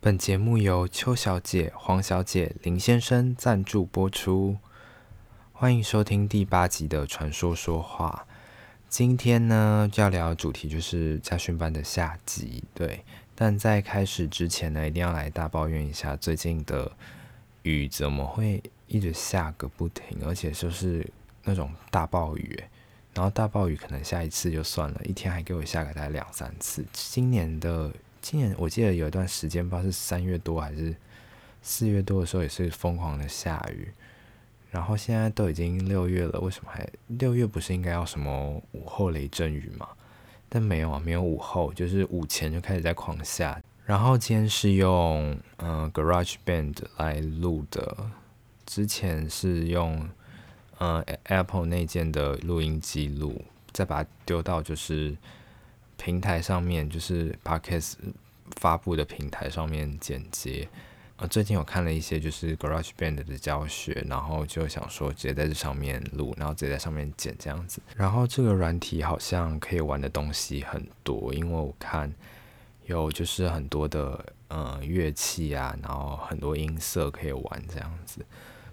本节目由邱小姐、黄小姐、林先生赞助播出。欢迎收听第八集的《传说说话》。今天呢，要聊的主题就是家训班的下集。对，但在开始之前呢，一定要来大抱怨一下最近的雨怎么会一直下个不停，而且就是那种大暴雨。然后大暴雨可能下一次就算了，一天还给我下个大概两三次。今年的今年我记得有一段时间，不知道是三月多还是四月多的时候，也是疯狂的下雨。然后现在都已经六月了，为什么还六月不是应该要什么午后雷阵雨吗？但没有啊，没有午后，就是午前就开始在狂下。然后今天是用嗯、GarageBand 来录的，之前是用。呃，Apple 内件的录音记录，再把它丢到就是平台上面，就是 Podcast 发布的平台上面剪接。呃，最近有看了一些就是 GarageBand 的教学，然后就想说直接在这上面录，然后直接在上面剪这样子。然后这个软体好像可以玩的东西很多，因为我看有就是很多的呃乐器啊，然后很多音色可以玩这样子。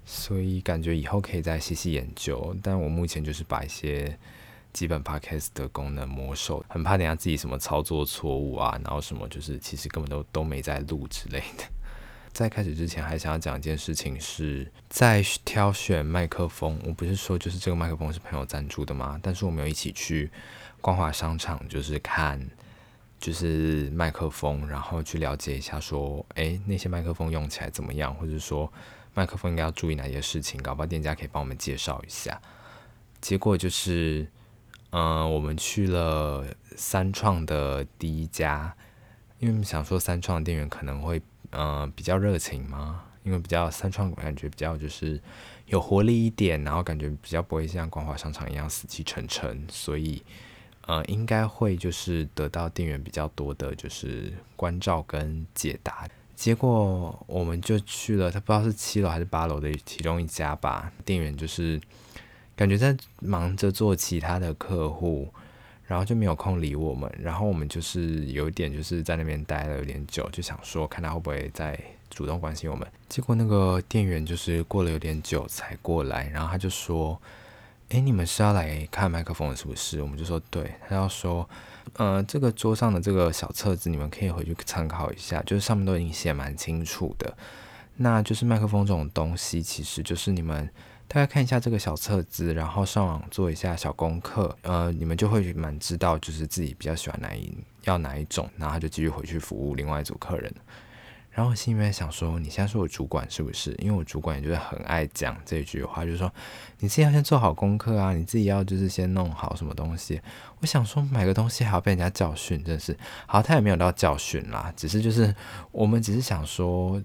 所以感觉以后可以再细细研究，但我目前就是把一些基本 podcast 的功能魔兽，很怕等下自己什么操作错误啊，然后什么就是其实根本都都没在录之类的。在开始之前，还想要讲一件事情是，在挑选麦克风，我不是说就是这个麦克风是朋友赞助的吗？但是我们有一起去光华商场，就是看就是麦克风，然后去了解一下说，诶，那些麦克风用起来怎么样，或者说。麦克风应该要注意哪些事情？搞不好店家可以帮我们介绍一下。结果就是，嗯、我们去了三创的第一家，因为想说三创的店员可能会，嗯、呃，比较热情嘛，因为比较三创感觉比较就是有活力一点，然后感觉比较不会像光华商场一样死气沉沉，所以，呃，应该会就是得到店员比较多的就是关照跟解答。结果我们就去了，他不知道是七楼还是八楼的其中一家吧。店员就是感觉在忙着做其他的客户，然后就没有空理我们。然后我们就是有一点就是在那边待了有点久，就想说看他会不会再主动关心我们。结果那个店员就是过了有点久才过来，然后他就说：“诶，你们是要来看麦克风是不是？”我们就说：“对。”他要说。呃，这个桌上的这个小册子，你们可以回去参考一下，就是上面都已经写蛮清楚的。那就是麦克风这种东西，其实就是你们大概看一下这个小册子，然后上网做一下小功课，呃，你们就会蛮知道，就是自己比较喜欢哪一要哪一种，然后就继续回去服务另外一组客人。然后我心里面想说，你现在是我主管是不是？因为我主管也就是很爱讲这句话，就是说你自己要先做好功课啊，你自己要就是先弄好什么东西。我想说买个东西还要被人家教训，真是好。他也没有到教训啦，只是就是我们只是想说，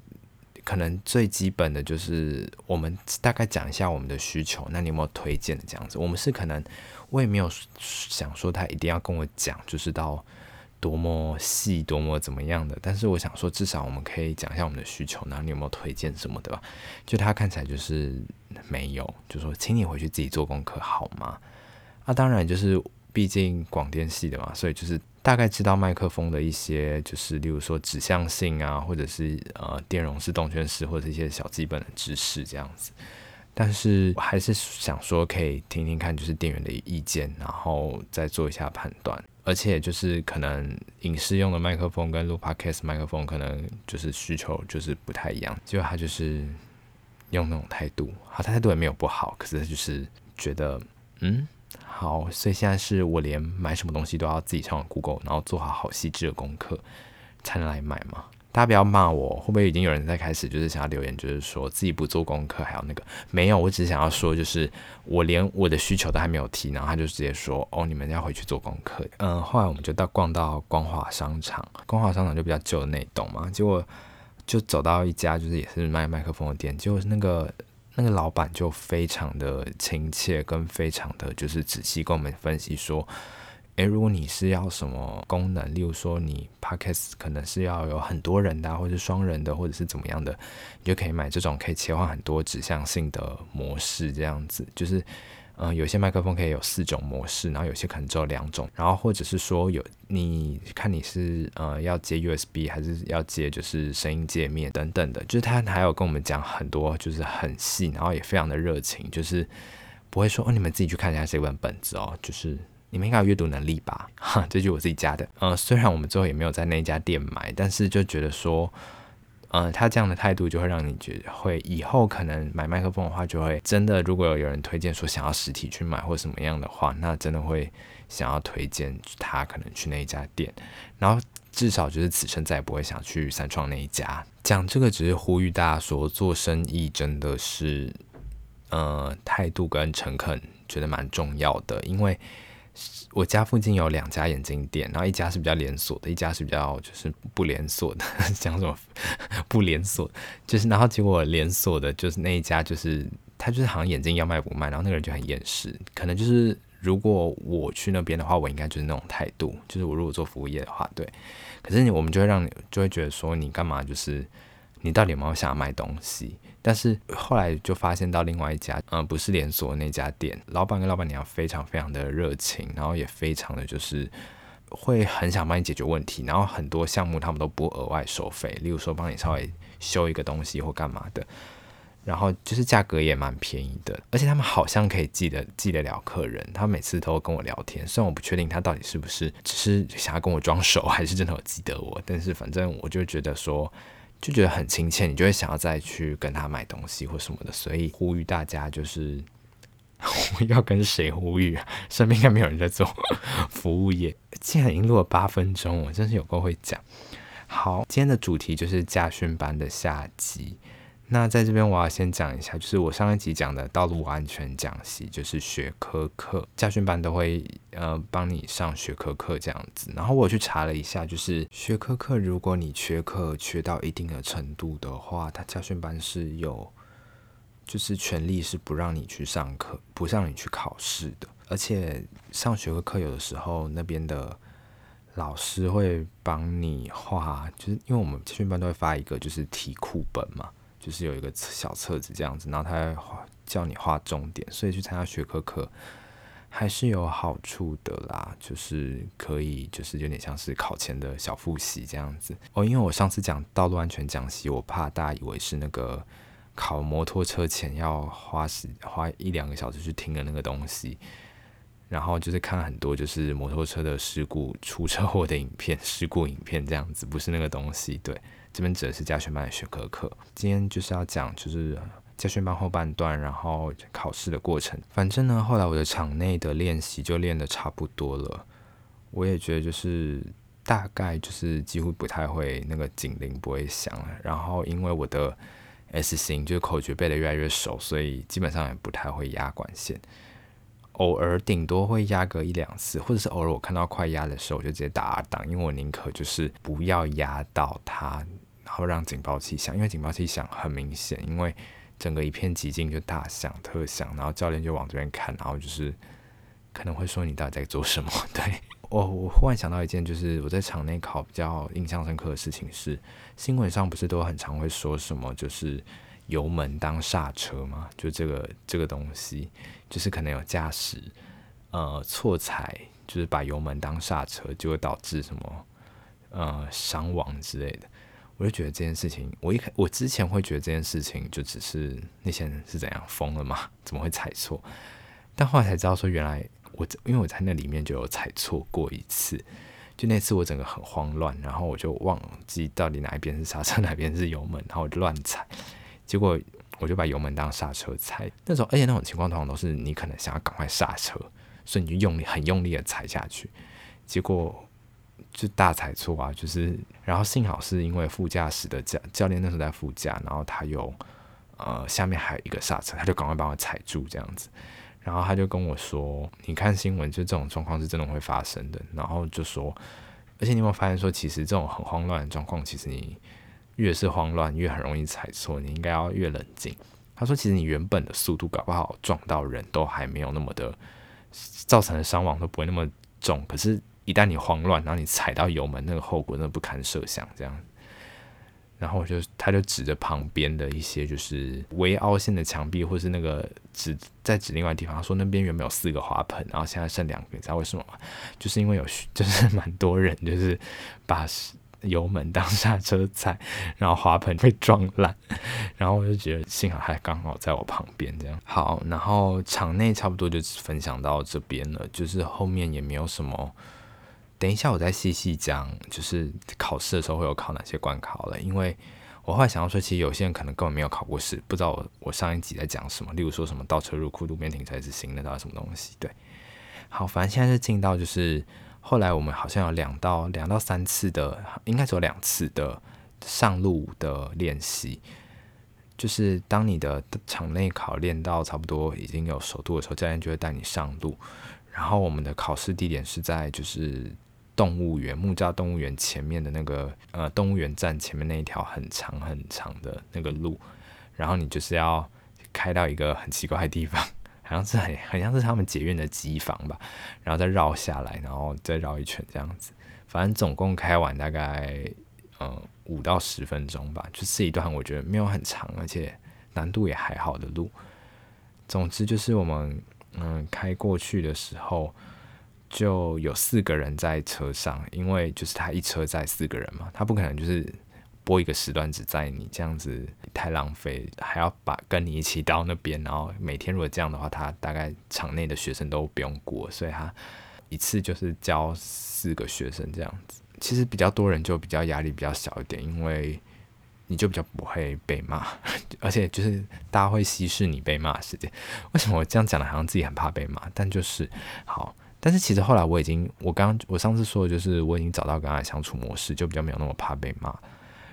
可能最基本的就是我们大概讲一下我们的需求，那你有没有推荐的这样子？我们是可能我也没有想说他一定要跟我讲，就是到。多么细，多么怎么样的？但是我想说，至少我们可以讲一下我们的需求，然后你有没有推荐什么的吧？就他看起来就是没有，就说请你回去自己做功课好吗？啊，当然就是毕竟广电系的嘛，所以就是大概知道麦克风的一些，就是例如说指向性啊，或者是呃电容式、动圈式，或者一些小基本的知识这样子。但是我还是想说，可以听听看，就是店员的意见，然后再做一下判断。而且就是可能影视用的麦克风跟录 podcast 麦克风可能就是需求就是不太一样，结果他就是用那种态度，好，他态度也没有不好，可是他就是觉得嗯好，所以现在是我连买什么东西都要自己上网 Google，然后做好好细致的功课才能来买嘛。大家不要骂我，会不会已经有人在开始就是想要留言，就是说自己不做功课还有那个没有？我只是想要说，就是我连我的需求都还没有提，然后他就直接说哦，你们要回去做功课。嗯，后来我们就到逛到光华商场，光华商场就比较旧的那栋嘛，结果就走到一家就是也是卖麦克风的店，结果是那个那个老板就非常的亲切，跟非常的就是仔细跟我们分析说。诶，如果你是要什么功能，例如说你 Podcast 可能是要有很多人的，或者是双人的，或者是怎么样的，你就可以买这种可以切换很多指向性的模式，这样子就是，嗯，有些麦克风可以有四种模式，然后有些可能只有两种，然后或者是说有你看你是呃要接 USB 还是要接就是声音界面等等的，就是他还有跟我们讲很多，就是很细，然后也非常的热情，就是不会说哦你们自己去看一下这本本子哦，就是你们应该有阅读能力吧？哈，这句我自己加的。嗯，虽然我们最后也没有在那家店买，但是就觉得说。嗯，他这样的态度就会让你觉得会以后可能买麦克风的话，就会真的，如果有有人推荐说想要实体去买或什么样的话，那真的会想要推荐他可能去那一家店，然后至少就是此生再也不会想去三创那一家。讲这个只是呼吁大家说，做生意真的是，呃，态度跟诚恳觉得蛮重要的，因为。我家附近有两家眼镜店，然后一家是比较连锁的，一家是比较就是不连锁的。讲什么 不连锁？就是然后结果连锁的，就是那一家，就是他就是好像眼镜要卖不卖，然后那个人就很厌世。可能就是如果我去那边的话，我应该就是那种态度。就是我如果做服务业的话，对。可是你我们就会让你就会觉得说你干嘛？就是你到底有没有想要卖东西？但是后来就发现到另外一家，嗯，不是连锁那家店，老板跟老板娘非常非常的热情，然后也非常的就是会很想帮你解决问题，然后很多项目他们都不额外收费，例如说帮你稍微修一个东西或干嘛的，然后就是价格也蛮便宜的，而且他们好像可以记得记得了客人，他每次都跟我聊天，虽然我不确定他到底是不是只是想要跟我装熟，还是真的有记得我，但是反正我就觉得说。就觉得很亲切，你就会想要再去跟他买东西或什么的，所以呼吁大家就是我 要跟谁呼吁啊？身边应该没有人在做服务业。既然已经录了八分钟，我真是有够会讲。好，今天的主题就是家训班的下集。那在这边我要先讲一下，就是我上一集讲的道路安全讲习，就是学科课，驾训班都会呃帮你上学科课这样子。然后我去查了一下，就是学科课，如果你缺课缺到一定的程度的话，他驾训班是有就是权利是不让你去上课，不让你去考试的。而且上学科课有的时候那边的老师会帮你画，就是因为我们驾训班都会发一个就是题库本嘛。就是有一个小册子这样子，然后他叫你画重点，所以去参加学科课还是有好处的啦。就是可以，就是有点像是考前的小复习这样子哦。因为我上次讲道路安全讲习，我怕大家以为是那个考摩托车前要花时花一两个小时去听的那个东西，然后就是看很多就是摩托车的事故出车祸的影片、事故影片这样子，不是那个东西，对。这边指的是家训班的学科课，今天就是要讲就是家训班后半段，然后考试的过程。反正呢，后来我的场内的练习就练得差不多了，我也觉得就是大概就是几乎不太会那个警铃不会响了。然后因为我的 S 型就是口诀背得越来越熟，所以基本上也不太会压管线，偶尔顶多会压个一两次，或者是偶尔我看到快压的时候，我就直接打档，因为我宁可就是不要压到它。然后让警报器响，因为警报器响很明显，因为整个一片寂静就大响特响，然后教练就往这边看，然后就是可能会说你到底在做什么？对，我我忽然想到一件，就是我在场内考比较印象深刻的事情是，新闻上不是都很常会说什么，就是油门当刹车吗？就这个这个东西，就是可能有驾驶呃错踩，就是把油门当刹车，就会导致什么呃伤亡之类的。我就觉得这件事情，我一开我之前会觉得这件事情就只是那些人是怎样疯了吗？怎么会踩错？但后来才知道说，原来我因为我在那里面就有踩错过一次，就那次我整个很慌乱，然后我就忘记到底哪一边是刹车，哪边是油门，然后我就乱踩，结果我就把油门当刹车踩。那种而且那种情况通常都是你可能想要赶快刹车，所以你就用力很用力的踩下去，结果。就大踩错啊！就是，然后幸好是因为副驾驶的教教练那时候在副驾，然后他有呃下面还有一个刹车，他就赶快帮我踩住这样子。然后他就跟我说：“你看新闻，就这种状况是真的会发生的。”然后就说：“而且你有没有发现说，其实这种很慌乱的状况，其实你越是慌乱，越很容易踩错。你应该要越冷静。”他说：“其实你原本的速度搞不好撞到人都还没有那么的造成的伤亡都不会那么重，可是。”一旦你慌乱，然后你踩到油门，那个后果那不堪设想。这样，然后我就他就指着旁边的一些就是微凹陷的墙壁，或是那个指在指另外地方，说那边原本有四个花盆，然后现在剩两个，你知道为什么吗？就是因为有 就是蛮多人就是把油门当刹车踩，然后花盆被撞烂，然后我就觉得幸好还刚好在我旁边这样。好，然后场内差不多就分享到这边了，就是后面也没有什么。等一下，我再细细讲，就是考试的时候会有考哪些关卡了。因为我后来想要说，其实有些人可能根本没有考过试，不知道我我上一集在讲什么。例如说什么倒车入库、路边停车是行的，到底什么东西？对，好，反正现在是进到就是后来我们好像有两到两到三次的，应该只有两次的上路的练习。就是当你的场内考练到差不多已经有熟度的时候，教练就会带你上路。然后我们的考试地点是在就是。动物园木栅动物园前面的那个呃动物园站前面那一条很长很长的那个路，然后你就是要开到一个很奇怪的地方，好像是很很像是他们捷运的机房吧，然后再绕下来，然后再绕一圈这样子，反正总共开完大概呃五到十分钟吧，就是一段我觉得没有很长，而且难度也还好的路。总之就是我们嗯、开过去的时候。就有四个人在车上，因为就是他一车载四个人嘛，他不可能就是播一个时段只载你，这样子太浪费，还要把跟你一起到那边，然后每天如果这样的话，他大概场内的学生都不用过，所以他一次就是教四个学生这样子。其实比较多人就比较压力比较小一点，因为你就比较不会被骂，而且就是大家会稀释你被骂的时间。为什么我这样讲的，好像自己很怕被骂？但就是好。但是其实后来我已经，我刚我上次说的就是我已经找到跟他的相处模式，就比较没有那么怕被骂。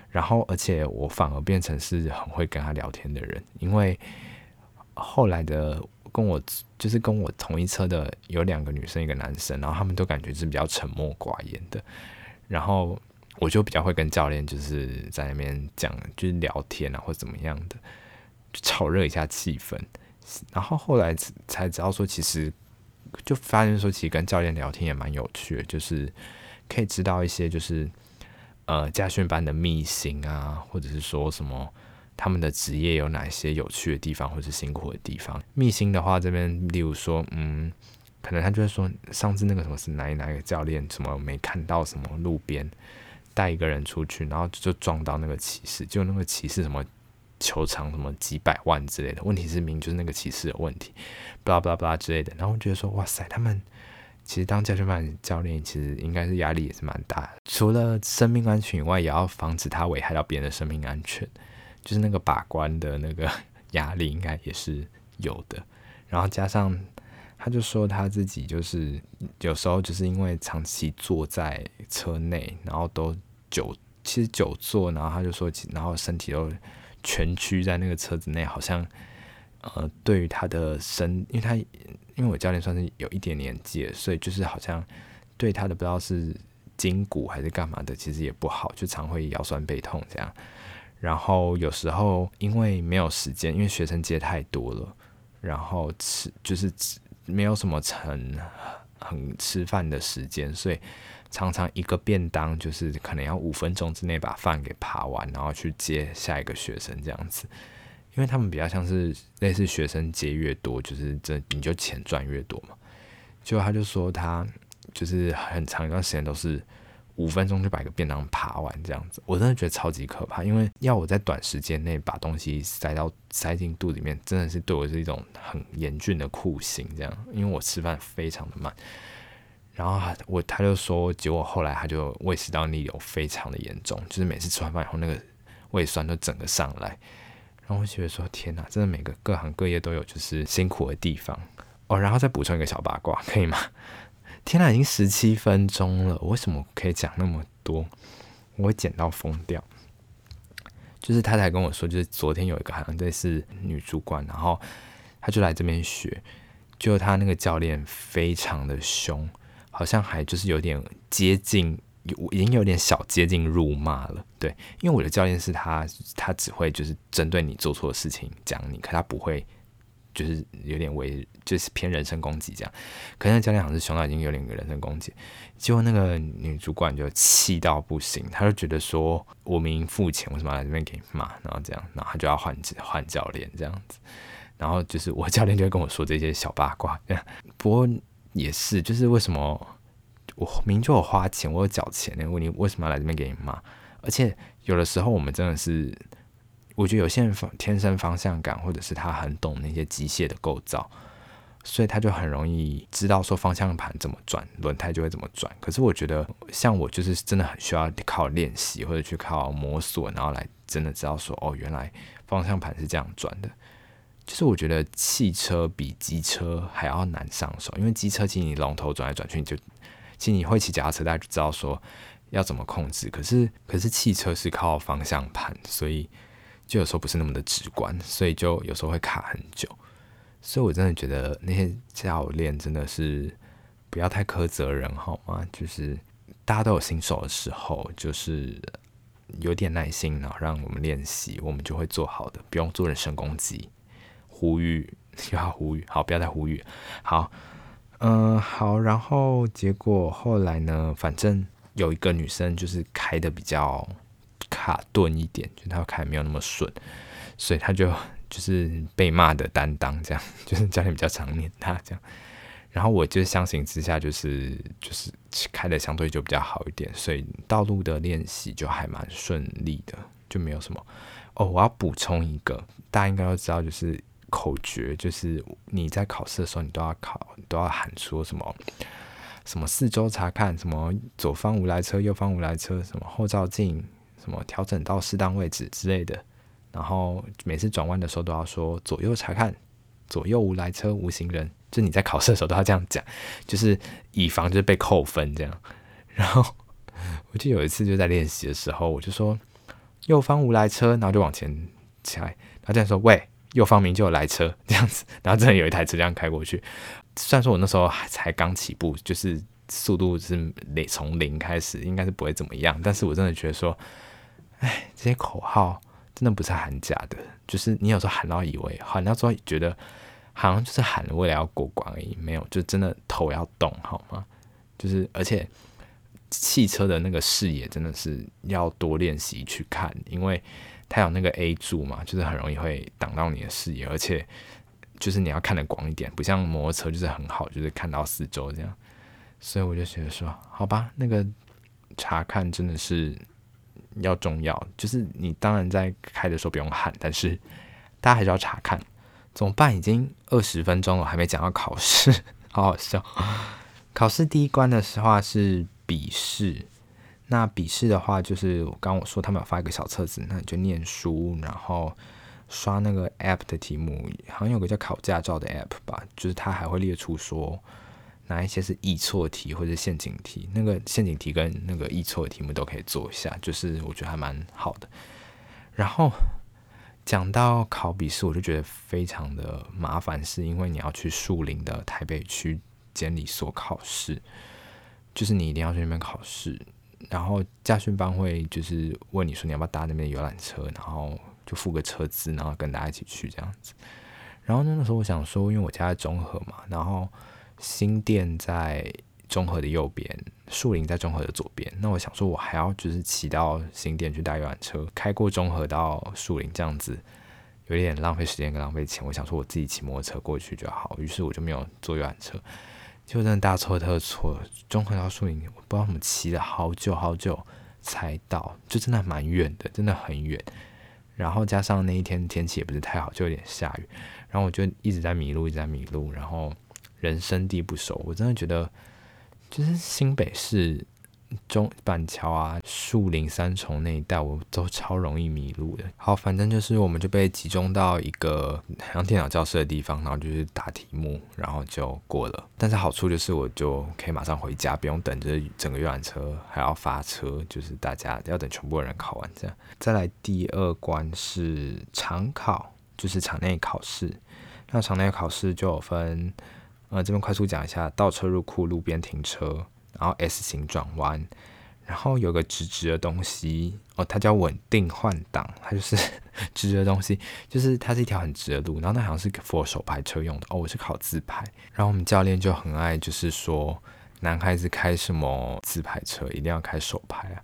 然后而且我反而变成是很会跟他聊天的人，因为后来的跟我就是跟我同一车的有两个女生一个男生，然后他们都感觉是比较沉默寡言的。然后我就比较会跟教练就是在那边讲就是聊天啊或怎么样的，就炒热一下气氛。然后后来才知道说其实。就发现说，其实跟教练聊天也蛮有趣的，就是可以知道一些就是呃家训班的秘辛啊，或者是说什么他们的职业有哪些有趣的地方，或者是辛苦的地方。秘辛的话，这边例如说，嗯，可能他就会说，上次那个什么是哪一哪一个教练，什么没看到什么路边带一个人出去，然后就撞到那个骑士，就那个骑士什么。球场什么几百万之类的，问题是明就是那个骑士的问题，巴拉巴拉巴拉之类的。然后我觉得说，哇塞，他们其实当驾训班教练，其实应该是压力也是蛮大的。除了生命安全以外，也要防止他危害到别人的生命安全，就是那个把关的那个压力应该也是有的。然后加上他就说他自己就是有时候就是因为长期坐在车内，然后都久，其实久坐，然后他就说，然后身体都。蜷曲在那个车子内，好像呃，对于他的身，因为他因为我教练算是有一点年纪了，所以就是好像对他的不知道是筋骨还是干嘛的，其实也不好，就常会腰酸背痛这样。然后有时候因为没有时间，因为学生接太多了，然后吃就是没有什么成很吃饭的时间，所以。常常一个便当就是可能要五分钟之内把饭给扒完，然后去接下一个学生这样子，因为他们比较像是类似学生接越多，就是这你就钱赚越多嘛。就他就说他就是很长一段时间都是五分钟就把一个便当扒完这样子，我真的觉得超级可怕，因为要我在短时间内把东西塞到塞进肚里面，真的是对我是一种很严峻的酷刑这样，因为我吃饭非常的慢。然后我他就说，结果后来他就胃食道逆流非常的严重，就是每次吃完饭以后那个胃酸都整个上来。然后我觉得说天哪，真的每个各行各业都有就是辛苦的地方哦。然后再补充一个小八卦，可以吗？天哪，已经十七分钟了，我为什么可以讲那么多？我会剪到疯掉。就是他才跟我说，就是昨天有一个好像类似女主管，然后他就来这边学，就他那个教练非常的凶。好像还就是有点接近，有已经有点小接近辱骂了。对，因为我的教练是他，他只会就是针对你做错的事情讲你，可他不会就是有点为就是偏人身攻击这样。可是那教练好像是凶到已经有点人身攻击，结果那个女主管就气到不行，她就觉得说我明明付钱，为什么来这边给你骂？然后这样，然后她就要换换教练这样子。然后就是我教练就会跟我说这些小八卦，不过也是，就是为什么我明就有花钱，我有缴钱呢？问你为什么要来这边给你骂？而且有的时候我们真的是，我觉得有些人天生方向感，或者是他很懂那些机械的构造，所以他就很容易知道说方向盘怎么转，轮胎就会怎么转。可是我觉得像我就是真的很需要靠练习，或者去靠摸索，然后来真的知道说哦，原来方向盘是这样转的。就是我觉得汽车比机车还要难上手，因为机车其实你龙头转来转去，你就其实你会骑脚踏车，大家就知道说要怎么控制。可是可是汽车是靠方向盘，所以就有时候不是那么的直观，所以就有时候会卡很久。所以我真的觉得那些教练真的是不要太苛责人好吗？就是大家都有新手的时候，就是有点耐心，然后让我们练习，我们就会做好的，不用做人身攻击。呼吁，又要呼吁，好，不要再呼吁。好，嗯、好，然后结果后来呢，反正有一个女生就是开的比较卡顿一点，就她开没有那么顺，所以她就就是被骂的担当，这样就是教练比较常念她这样。然后我就相形之下，就是就是开的相对就比较好一点，所以道路的练习就还蛮顺利的，就没有什么。哦，我要补充一个，大家应该都知道，就是。口诀就是你在考试的时候，你都要考，都要喊出什么什么四周查看，什么左方无来车，右方无来车，什么后照镜，什么调整到适当位置之类的。然后每次转弯的时候都要说左右查看，左右无来车，无行人。就你在考试的时候都要这样讲，就是以防就是被扣分这样。然后我就有一次就在练习的时候，我就说右方无来车，然后就往前起来，然后这样说喂。右方明就有来车 这样子，然后真的有一台车这样开过去。虽然说我那时候才刚起步，就是速度是零从零开始，应该是不会怎么样。但是我真的觉得说，哎，这些口号真的不是喊假的，就是你有时候喊到以为喊到之后觉得好像就是喊为了要过关而已，没有，就真的头要动好吗？就是而且汽车的那个视野真的是要多练习去看，因为。它有那个 A 柱嘛，就是很容易会挡到你的视野，而且就是你要看得广一点，不像摩托车就是很好，就是看到四周这样。所以我就觉得说，好吧，那个查看真的是要重要，就是你当然在开的时候不用喊，但是大家还是要查看。怎么办？已经二十分钟了，还没讲到考试，好好笑。考试第一关的话是笔试。那笔试的话，就是我刚我说他们有发一个小册子，那你就念书，然后刷那个 app 的题目，好像有个叫考驾照的 app 吧，就是它还会列出说哪一些是易错题或者陷阱题，那个陷阱题跟那个易错的题目都可以做一下，就是我觉得还蛮好的。然后讲到考笔试，我就觉得非常的麻烦，是因为你要去树林的台北区监理所考试，就是你一定要去那边考试。然后驾训班会就是问你说你要不要搭那边的游览车，然后就付个车资，然后跟大家一起去这样子。然后那个时候我想说，因为我家在中和嘛，然后新店在中和的右边，树林在中和的左边。那我想说，我还要就是骑到新店去搭游览车，开过中和到树林这样子，有点浪费时间跟浪费钱。我想说我自己骑摩托车过去就好，于是我就没有坐游览车。就真的大错特错，中和到树林，我不知道怎么骑了好久好久才到，就真的蛮远的，真的很远。然后加上那一天天气也不是太好，就有点下雨，然后我就一直在迷路，一直在迷路，然后人生地不熟，我真的觉得就是新北市。中板桥啊，树林三重那一带，我都超容易迷路的。好，反正就是我们就被集中到一个好像电脑教室的地方，然后就是答题目，然后就过了。但是好处就是我就可以马上回家，不用等着整个游览车还要发车，就是大家要等全部人考完这样。再来第二关是场考，就是场内考试。那场内考试就有分，呃，这边快速讲一下：倒车入库、路边停车。然后 S 型转弯，然后有个直直的东西哦，它叫稳定换挡，它就是 直直的东西，就是它是一条很直的路。然后那好像是 for 手排车用的哦，我是考自排。然后我们教练就很爱，就是说男孩子开什么自排车一定要开手排啊。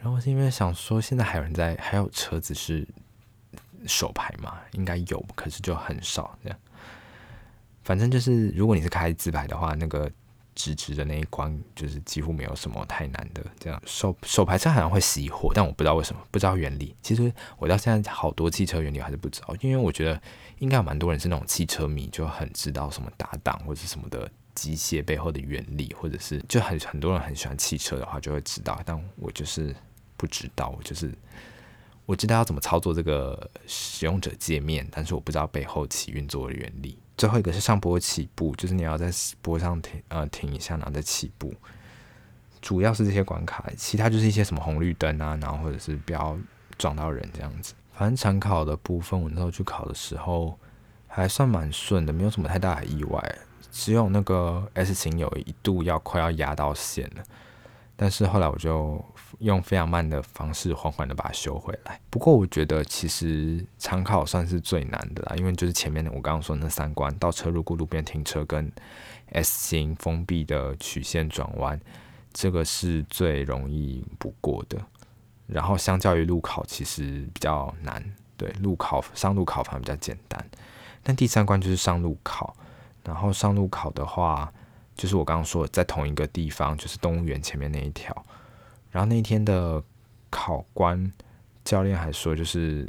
然后是因为想说，现在还有人在，还有车子是手排嘛？应该有，可是就很少这样。反正就是，如果你是开自排的话，那个。直直的那一关就是几乎没有什么太难的，这样手手排车好像会熄火，但我不知道为什么，不知道原理。其实我到现在好多汽车原理还是不知道，因为我觉得应该有蛮多人是那种汽车迷，就很知道什么打档或者什么的机械背后的原理，或者是就很很多人很喜欢汽车的话就会知道，但我就是不知道，我就是我知道要怎么操作这个使用者界面，但是我不知道背后起运作的原理。最后一个是上坡起步，就是你要在坡上停呃停一下，然后再起步。主要是这些关卡，其他就是一些什么红绿灯啊，然后或者是不要撞到人这样子。反正常考的部分，我那时候去考的时候还算蛮顺的，没有什么太大的意外。只有那个 S 型有一度要快要压到线了。但是后来我就用非常慢的方式缓缓的把它修回来。不过我觉得其实常考算是最难的啦，因为就是前面我刚刚说那三关：倒车入库、路边停车跟 S 型封闭的曲线转弯，这个是最容易不过的。然后相较于路考，其实比较难。对，路考上路考反而比较简单。但第三关就是上路考，然后上路考的话。就是我刚刚说的，在同一个地方，就是动物园前面那一条。然后那天的考官教练还说，就是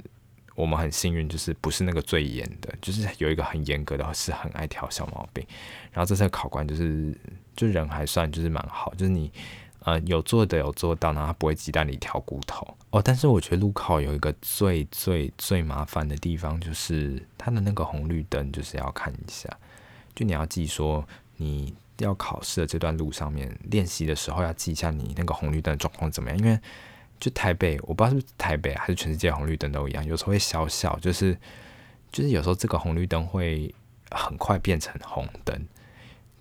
我们很幸运，就是不是那个最严的，就是有一个很严格的，是很爱挑小毛病。然后这次考官就是，就人还算就是蛮好，就是你呃有做的有做到，然后他不会鸡蛋里挑骨头哦。但是我觉得路考有一个最最最麻烦的地方，就是它的那个红绿灯，就是要看一下，就你要记说你。要考试的这段路上面练习的时候，要记一下你那个红绿灯状况怎么样？因为就台北，我不知道是不是台北还是全世界红绿灯都一样，有时候会小小，就是就是有时候这个红绿灯会很快变成红灯，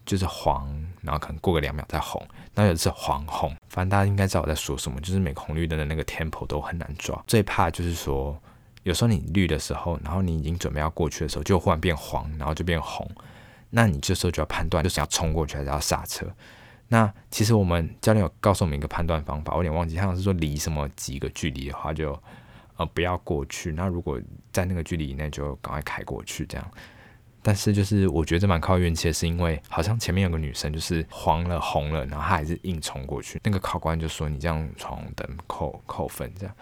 就是黄，然后可能过个两秒再红，那有的是黄红，反正大家应该知道我在说什么，就是每个红绿灯的那个 tempo 都很难抓。最怕就是说，有时候你绿的时候，然后你已经准备要过去的时候，就忽然变黄，然后就变红。那你这时候就要判断，就是要冲过去还是要刹车。那其实我们教练有告诉我们一个判断方法，我有点忘记，他好像是说离什么几个距离的话就呃不要过去。那如果在那个距离以内，就赶快开过去这样。但是就是我觉得这蛮靠运气的，是因为好像前面有个女生就是黄了红了，然后她还是硬冲过去。那个考官就说你这样闯红灯扣扣分这样。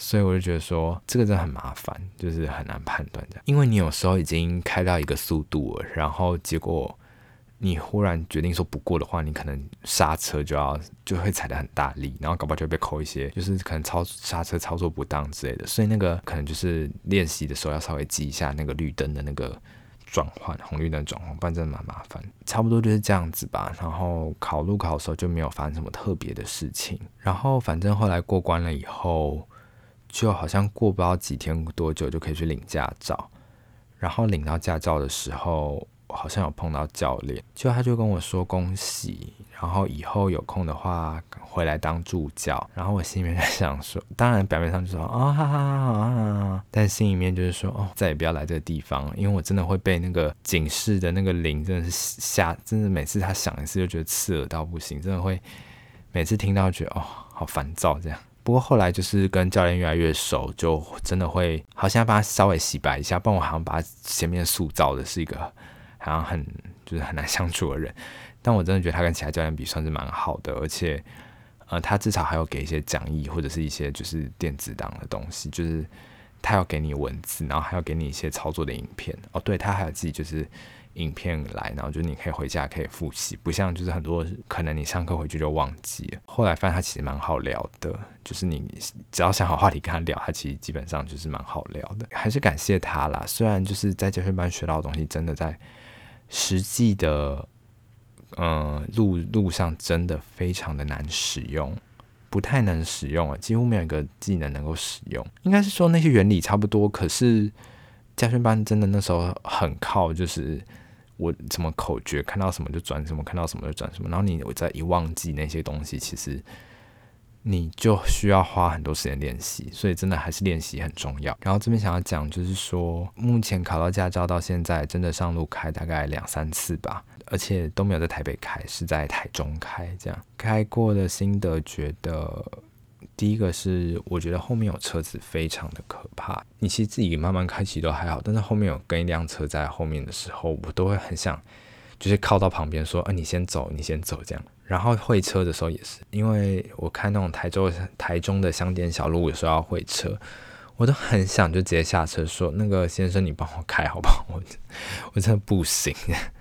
所以我就觉得说，这个真的很麻烦，就是很难判断的。因为你有时候已经开到一个速度了，然后结果你忽然决定说不过的话，你可能刹车就要就会踩得很大力，然后搞不好就被扣一些，就是可能操刹车操作不当之类的。所以那个可能就是练习的时候要稍微记一下那个绿灯的那个转换，红绿灯转换，不然真的蛮麻烦。差不多就是这样子吧。然后考路考的时候就没有发生什么特别的事情。然后反正后来过关了以后。就好像过不到几天多久就可以去领驾照，然后领到驾照的时候，好像有碰到教练，就他就跟我说恭喜，然后以后有空的话回来当助教。然后我心里面在想说，当然表面上就说啊哈哈哈，但心里面就是说哦，再也不要来这个地方，因为我真的会被那个警示的那个铃真的是吓，真的每次他响一次就觉得刺耳到不行，真的会每次听到觉得哦好烦躁这样。不过后来就是跟教练越来越熟，就真的会好像要帮他稍微洗白一下，不然我好像把他前面塑造的是一个好像很就是很难相处的人。但我真的觉得他跟其他教练比算是蛮好的，而且呃他至少还有给一些讲义或者是一些就是电子档的东西，就是他要给你文字，然后还要给你一些操作的影片。哦，对，他还有自己就是。影片来，然后就你可以回家可以复习，不像就是很多可能你上课回去就忘记了。后来发现他其实蛮好聊的，就是你只要想好话题跟他聊，他其实基本上就是蛮好聊的。还是感谢他啦，虽然就是在教学班学到的东西，真的在实际的嗯路路上真的非常的难使用，不太能使用啊，几乎没有一个技能能够使用。应该是说那些原理差不多，可是家训班真的那时候很靠就是。我什么口诀看到什么就转什么，看到什么就转什么，然后你我再一忘记那些东西，其实你就需要花很多时间练习，所以真的还是练习很重要。然后这边想要讲就是说，目前考到驾照到现在，真的上路开大概两三次吧，而且都没有在台北开，是在台中开，这样开过的心得觉得。第一个是，我觉得后面有车子非常的可怕。你其实自己慢慢开骑都还好，但是后面有跟一辆车在后面的时候，我都会很想，就是靠到旁边说：“啊，你先走，你先走。”这样。然后会车的时候也是，因为我看那种台州、台中的乡间小路，有时候要会车，我都很想就直接下车说：“那个先生，你帮我开好不好？”我我真的不行。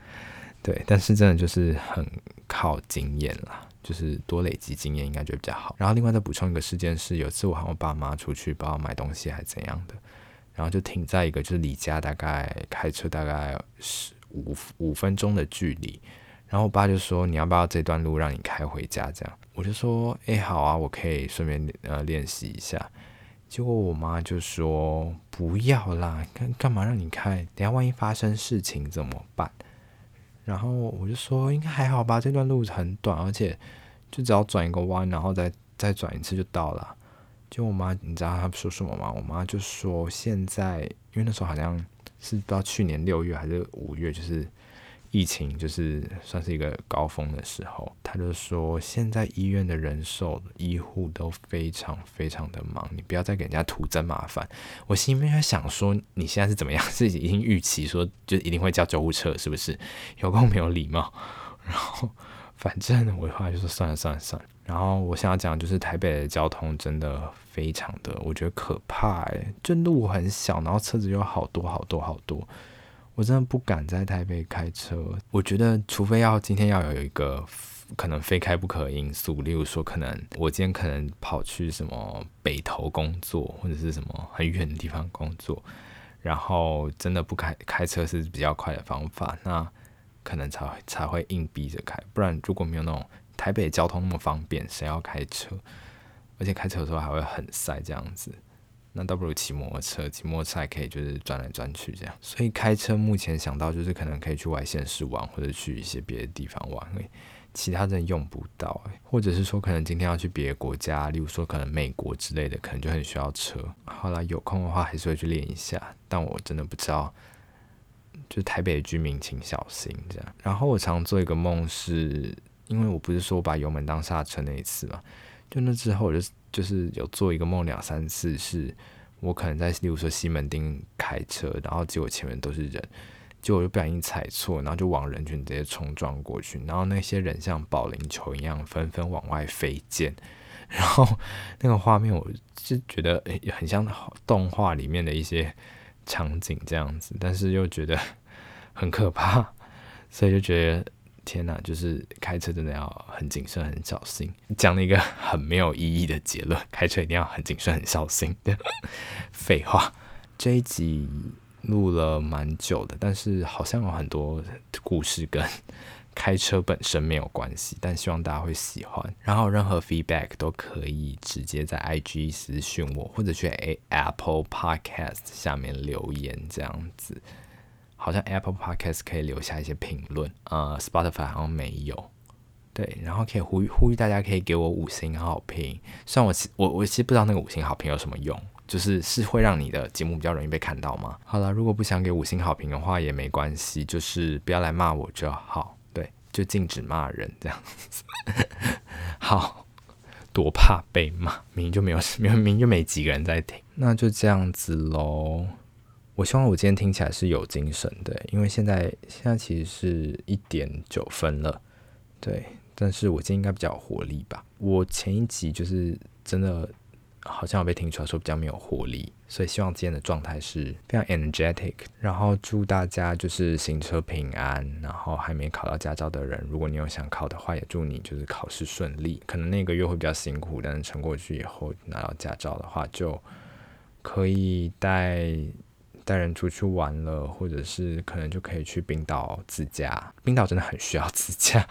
对，但是真的就是很靠经验啦。就是多累积经验应该就比较好。然后另外再补充一个事件是，有次我喊我爸妈出去，帮我买东西还是怎样的，然后就停在一个就是离家大概开车大概十五五分钟的距离。然后我爸就说：“你要不要这段路让你开回家？”这样我就说：“哎，好啊，我可以顺便呃练习一下。”结果我妈就说：“不要啦，干干嘛让你开？等下万一发生事情怎么办？”然后我就说应该还好吧，这段路很短，而且就只要转一个弯，然后再再转一次就到了。就我妈，你知道她说什么吗？我妈就说现在，因为那时候好像是不知道去年六月还是五月，就是。疫情就是算是一个高峰的时候，他就说现在医院的人手、医护都非常非常的忙，你不要再给人家徒增麻烦。我心里面在想说，你现在是怎么样？自己已经预期说就一定会叫救护车，是不是？有够没有礼貌。然后反正我的话就说算了算了算了。然后我想要讲就是台北的交通真的非常的，我觉得可怕哎，就路很小，然后车子又好多好多好多。我真的不敢在台北开车。我觉得，除非要今天要有一个可能非开不可的因素，例如说，可能我今天可能跑去什么北投工作，或者是什么很远的地方工作，然后真的不开开车是比较快的方法，那可能才才会硬逼着开。不然如果没有那种台北交通那么方便，谁要开车？而且开车的时候还会很塞，这样子。那倒不如骑摩托车，骑摩托车还可以就是转来转去这样。所以开车目前想到就是可能可以去外县市玩，或者去一些别的地方玩，其他人用不到。或者是说可能今天要去别的国家，例如说可能美国之类的，可能就很需要车。好啦，有空的话还是会去练一下，但我真的不知道，就台北的居民请小心这样。然后我常做一个梦是，因为我不是说把油门当刹车那一次嘛，就那之后我就。就是有做一个梦两三次，是我可能在，例如说西门町开车，然后结果前面都是人，结果我就不小心踩错，然后就往人群直接冲撞过去，然后那些人像保龄球一样纷纷往外飞溅，然后那个画面我就觉得很像动画里面的一些场景这样子，但是又觉得 很可怕，所以就觉得。天呐，就是开车真的要很谨慎、很小心。讲了一个很没有意义的结论：开车一定要很谨慎、很小心。废话，这一集录了蛮久的，但是好像有很多故事跟开车本身没有关系，但希望大家会喜欢。然后任何 feedback 都可以直接在 IG 私讯我，或者去 Apple Podcast 下面留言这样子。好像 Apple Podcast 可以留下一些评论，呃，Spotify 好像没有，对，然后可以呼吁呼吁大家可以给我五星好评。虽然我我我其实不知道那个五星好评有什么用，就是是会让你的节目比较容易被看到吗？好了，如果不想给五星好评的话也没关系，就是不要来骂我就好，对，就禁止骂人这样子。好，多怕被骂，明明就没有，明明就没几个人在听，那就这样子喽。我希望我今天听起来是有精神的，因为现在现在其实是一点九分了，对，但是我今天应该比较有活力吧。我前一集就是真的好像有被听出来说比较没有活力，所以希望今天的状态是非常 energetic。然后祝大家就是行车平安，然后还没考到驾照的人，如果你有想考的话，也祝你就是考试顺利。可能那个月会比较辛苦，但是撑过去以后拿到驾照的话，就可以带。带人出去玩了，或者是可能就可以去冰岛自驾。冰岛真的很需要自驾。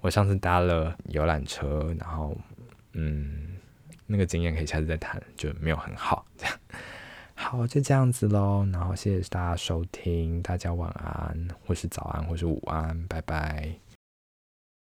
我上次搭了游览车，然后嗯，那个经验可以下次再谈，就没有很好。这样好，就这样子喽。然后谢谢大家收听，大家晚安，或是早安，或是午安，拜拜。